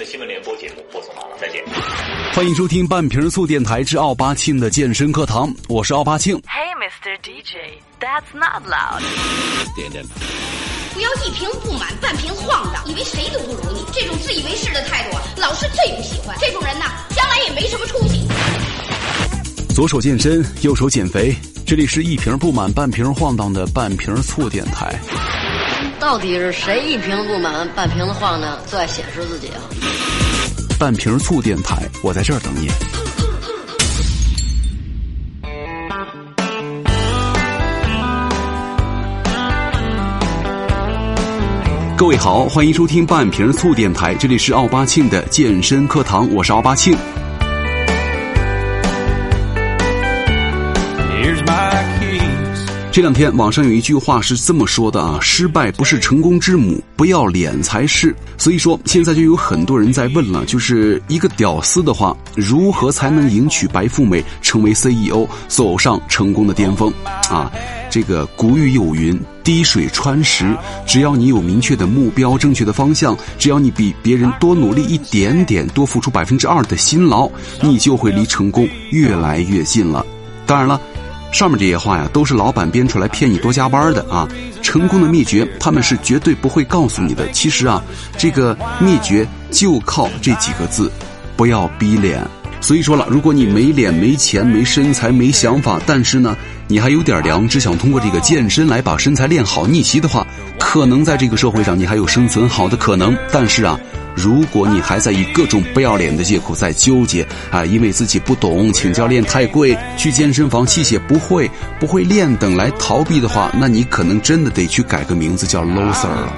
的新闻联播节目播送完了，再见。欢迎收听半瓶醋电台之奥巴庆的健身课堂，我是奥巴庆。Hey, Mr. DJ, that's not loud. 点点不要一瓶不满半瓶晃荡，以为谁都不如你，这种自以为是的态度啊，老师最不喜欢。这种人呐，将来也没什么出息。左手健身，右手减肥，这里是一瓶不满半瓶晃荡的半瓶醋电台。到底是谁一瓶不满半瓶子晃荡，最爱显示自己啊？半瓶醋电台，我在这儿等你。各位好，欢迎收听半瓶醋电台，这里是奥巴庆的健身课堂，我是奥巴庆。这两天网上有一句话是这么说的啊：失败不是成功之母，不要脸才是。所以说，现在就有很多人在问了，就是一个屌丝的话，如何才能迎娶白富美，成为 CEO，走上成功的巅峰？啊，这个古语有云：滴水穿石。只要你有明确的目标、正确的方向，只要你比别人多努力一点点，多付出百分之二的辛劳，你就会离成功越来越近了。当然了。上面这些话呀，都是老板编出来骗你多加班的啊！成功的秘诀，他们是绝对不会告诉你的。其实啊，这个秘诀就靠这几个字：不要逼脸。所以说了，如果你没脸、没钱、没身材、没想法，但是呢，你还有点良知，想通过这个健身来把身材练好、逆袭的话，可能在这个社会上你还有生存好的可能。但是啊。如果你还在以各种不要脸的借口在纠结啊，因为自己不懂，请教练太贵，去健身房器械不会，不会练等来逃避的话，那你可能真的得去改个名字叫 loser 了。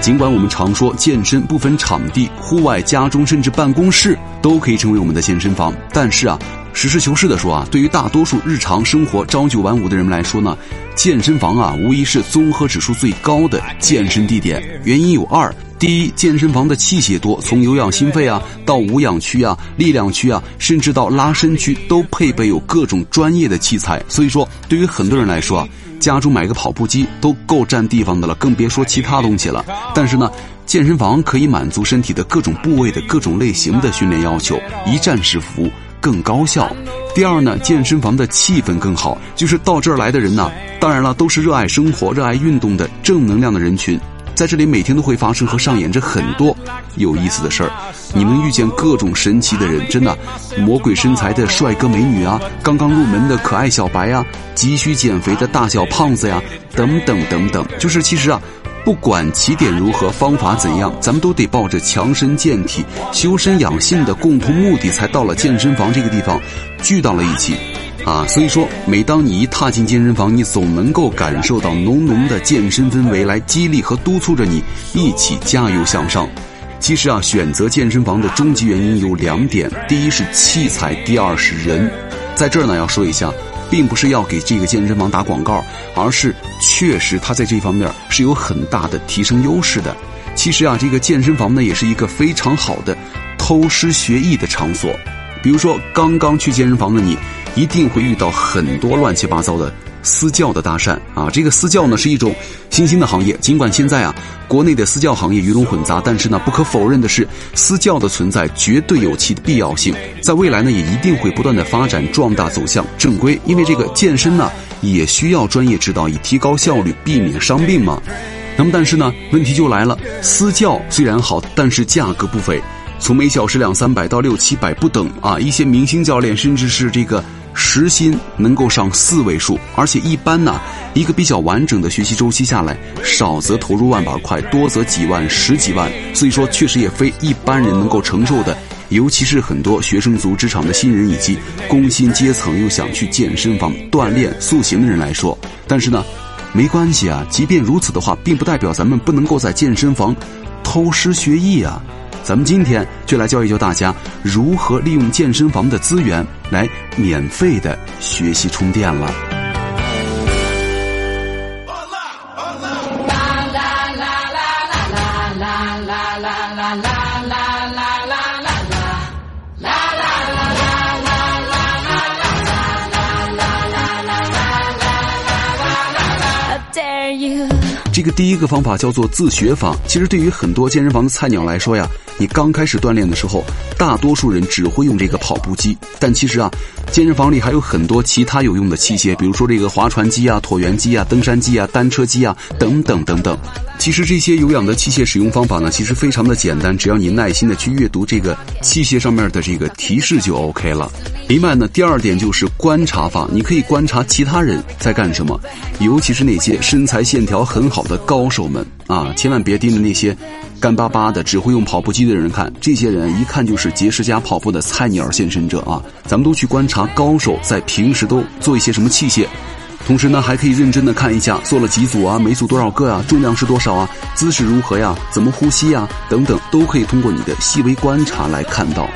尽管我们常说健身不分场地，户外、家中甚至办公室都可以成为我们的健身房，但是啊，实事求是的说啊，对于大多数日常生活朝九晚五的人们来说呢，健身房啊，无疑是综合指数最高的健身地点。原因有二：第一，健身房的器械多，从有氧心肺啊到无氧区啊、力量区啊，甚至到拉伸区，都配备有各种专业的器材。所以说，对于很多人来说啊。家中买个跑步机都够占地方的了，更别说其他东西了。但是呢，健身房可以满足身体的各种部位的各种类型的训练要求，一站式服务更高效。第二呢，健身房的气氛更好，就是到这儿来的人呢，当然了，都是热爱生活、热爱运动的正能量的人群。在这里每天都会发生和上演着很多有意思的事儿，你们遇见各种神奇的人，真的，魔鬼身材的帅哥美女啊，刚刚入门的可爱小白啊，急需减肥的大小胖子呀，等等等等。就是其实啊，不管起点如何，方法怎样，咱们都得抱着强身健体、修身养性的共同目的，才到了健身房这个地方，聚到了一起。啊，所以说，每当你一踏进健身房，你总能够感受到浓浓的健身氛围，来激励和督促着你一起加油向上。其实啊，选择健身房的终极原因有两点：第一是器材，第二是人。在这儿呢，要说一下，并不是要给这个健身房打广告，而是确实它在这方面是有很大的提升优势的。其实啊，这个健身房呢，也是一个非常好的偷师学艺的场所。比如说，刚刚去健身房的你。一定会遇到很多乱七八糟的私教的搭讪啊！这个私教呢是一种新兴的行业，尽管现在啊国内的私教行业鱼龙混杂，但是呢不可否认的是，私教的存在绝对有其必要性，在未来呢也一定会不断的发展壮大，走向正规。因为这个健身呢也需要专业指导，以提高效率，避免伤病嘛。那么但是呢问题就来了，私教虽然好，但是价格不菲，从每小时两三百到六七百不等啊！一些明星教练甚至是这个。时薪能够上四位数，而且一般呢，一个比较完整的学习周期下来，少则投入万把块，多则几万、十几万，所以说确实也非一般人能够承受的。尤其是很多学生族职场的新人以及工薪阶层又想去健身房锻炼塑形的人来说，但是呢，没关系啊。即便如此的话，并不代表咱们不能够在健身房偷师学艺啊。咱们今天就来教一教大家如何利用健身房的资源来免费的学习充电了。这个第一个方法叫做自学法。其实对于很多健身房的菜鸟来说呀，你刚开始锻炼的时候，大多数人只会用这个跑步机。但其实啊，健身房里还有很多其他有用的器械，比如说这个划船机啊、椭圆机啊、登山机啊、单车机啊等等等等。其实这些有氧的器械使用方法呢，其实非常的简单，只要你耐心的去阅读这个器械上面的这个提示就 OK 了。另外呢，第二点就是观察法，你可以观察其他人在干什么，尤其是那些身材线条很好的高手们啊，千万别盯着那些干巴巴的只会用跑步机的人看，这些人一看就是节食加跑步的菜鸟献身者啊。咱们都去观察高手在平时都做一些什么器械。同时呢，还可以认真的看一下做了几组啊，每组多少个啊，重量是多少啊，姿势如何呀，怎么呼吸呀，等等，都可以通过你的细微观察来看到。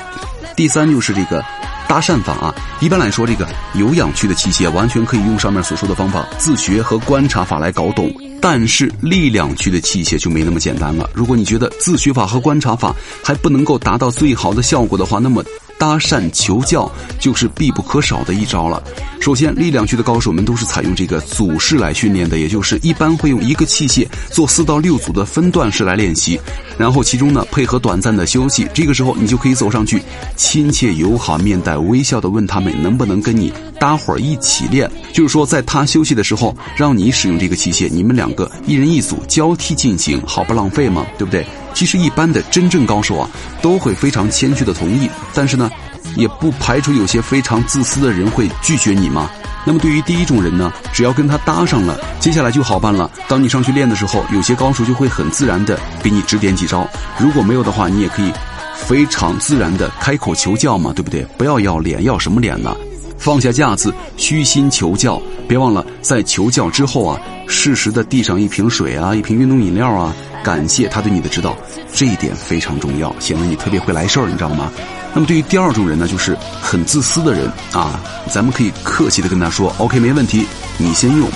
第三就是这个搭讪法啊，一般来说，这个有氧区的器械完全可以用上面所说的方法自学和观察法来搞懂，但是力量区的器械就没那么简单了。如果你觉得自学法和观察法还不能够达到最好的效果的话，那么。搭讪求教就是必不可少的一招了。首先，力量区的高手们都是采用这个组式来训练的，也就是一般会用一个器械做四到六组的分段式来练习，然后其中呢配合短暂的休息。这个时候，你就可以走上去，亲切友好、面带微笑的问他们能不能跟你搭伙儿一起练。就是说，在他休息的时候，让你使用这个器械，你们两个一人一组交替进行，好不浪费嘛，对不对？其实一般的真正高手啊，都会非常谦虚的同意，但是呢，也不排除有些非常自私的人会拒绝你嘛。那么对于第一种人呢，只要跟他搭上了，接下来就好办了。当你上去练的时候，有些高手就会很自然的给你指点几招。如果没有的话，你也可以非常自然的开口求教嘛，对不对？不要要脸，要什么脸呢？放下架子，虚心求教。别忘了在求教之后啊，适时的递上一瓶水啊，一瓶运动饮料啊。感谢他对你的指导，这一点非常重要，显得你特别会来事儿，你知道吗？那么对于第二种人呢，就是很自私的人啊，咱们可以客气的跟他说，OK，没问题，你先用，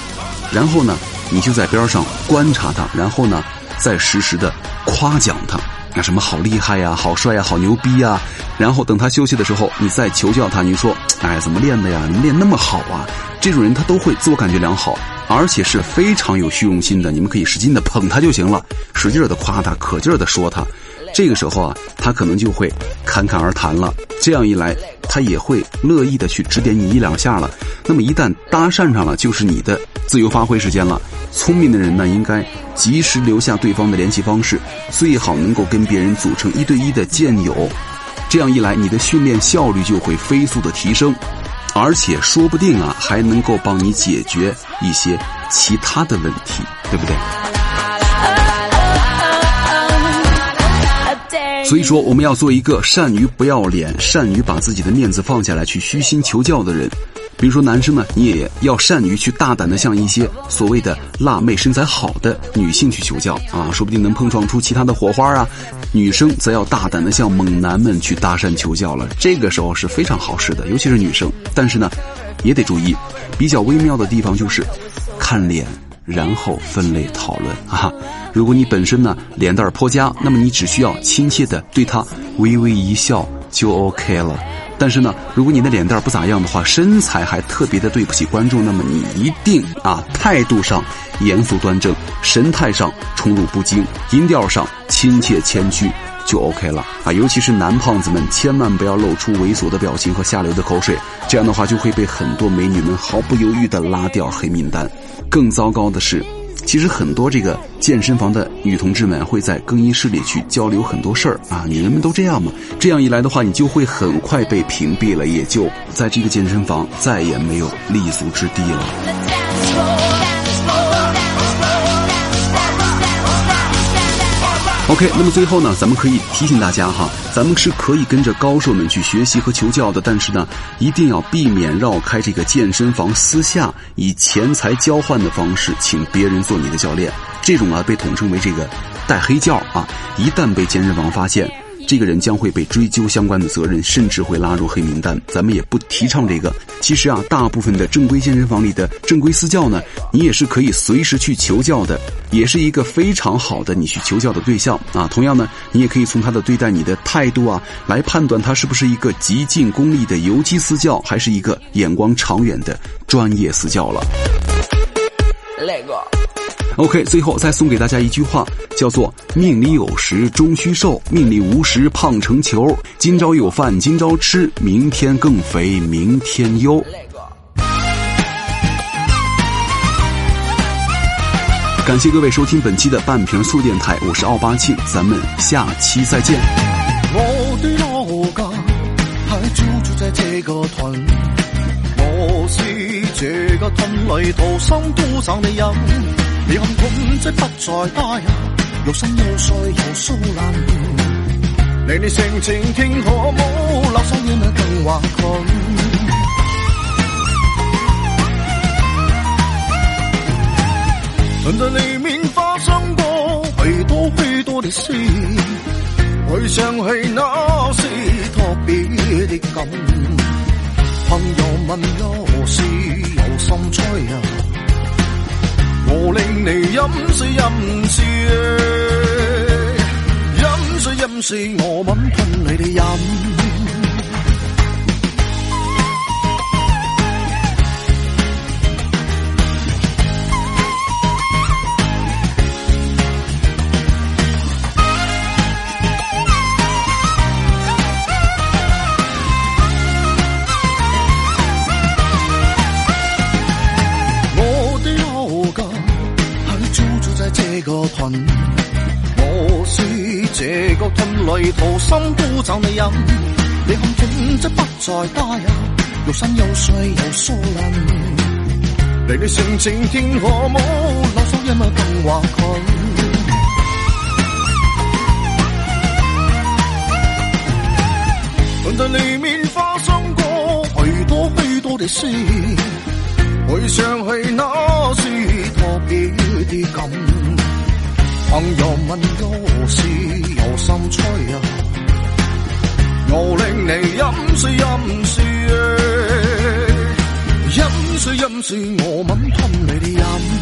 然后呢，你就在边上观察他，然后呢，再实时的夸奖他，那什么好厉害呀，好帅呀，好牛逼呀，然后等他休息的时候，你再求教他，你说，哎，怎么练的呀？你练那么好啊？这种人他都会自我感觉良好。而且是非常有虚荣心的，你们可以使劲的捧他就行了，使劲的夸他，可劲儿的说他。这个时候啊，他可能就会侃侃而谈了。这样一来，他也会乐意的去指点你一两下了。那么一旦搭讪上了，就是你的自由发挥时间了。聪明的人呢，应该及时留下对方的联系方式，最好能够跟别人组成一对一的剑友。这样一来，你的训练效率就会飞速的提升。而且说不定啊，还能够帮你解决一些其他的问题，对不对？所以说，我们要做一个善于不要脸、善于把自己的面子放下来去虚心求教的人。比如说，男生呢，你也要善于去大胆的向一些所谓的辣妹、身材好的女性去求教啊，说不定能碰撞出其他的火花啊。女生则要大胆的向猛男们去搭讪求教了，这个时候是非常好使的，尤其是女生。但是呢，也得注意，比较微妙的地方就是看脸，然后分类讨论啊。如果你本身呢脸蛋儿颇佳，那么你只需要亲切的对他微微一笑就 OK 了。但是呢，如果你的脸蛋不咋样的话，身材还特别的对不起观众，那么你一定啊态度上严肃端正，神态上宠辱不惊，音调上。亲切谦虚就 OK 了啊！尤其是男胖子们，千万不要露出猥琐的表情和下流的口水，这样的话就会被很多美女们毫不犹豫的拉掉黑名单。更糟糕的是，其实很多这个健身房的女同志们会在更衣室里去交流很多事儿啊！女人们都这样嘛？这样一来的话，你就会很快被屏蔽了，也就在这个健身房再也没有立足之地了。OK，那么最后呢，咱们可以提醒大家哈，咱们是可以跟着高手们去学习和求教的，但是呢，一定要避免绕开这个健身房，私下以钱财交换的方式请别人做你的教练，这种啊被统称为这个带黑教啊，一旦被健身房发现。这个人将会被追究相关的责任，甚至会拉入黑名单。咱们也不提倡这个。其实啊，大部分的正规健身房里的正规私教呢，你也是可以随时去求教的，也是一个非常好的你去求教的对象啊。同样呢，你也可以从他的对待你的态度啊，来判断他是不是一个极尽功力的游击私教，还是一个眼光长远的专业私教了。那个。OK，最后再送给大家一句话，叫做“命里有时终须瘦，命里无时胖成球。今朝有饭今朝吃，明天更肥明天忧。”感谢各位收听本期的半瓶醋电台，我是奥巴庆，咱们下期再见。我的老家还居住在这个屯，个屯里土生土长的人。你看屯即不再大呀，又深又碎又疏烂。你哋性情听可冇，留守嘢咪更话佢。屯的里面发生过许多许多的事，回想起那是特别的感。朋友问何事有心吹啊，我令你饮水饮水，饮水饮水，我吻吞你哋饮。生土长的人。你看屯即不再大呀，又深又碎又疏烂。你的性情天可冇，留守一咪更话佢。屯的里面发生过许多许多的事。回想起那是特别的感，朋友问有事饮水饮水，我吻吞你的饮。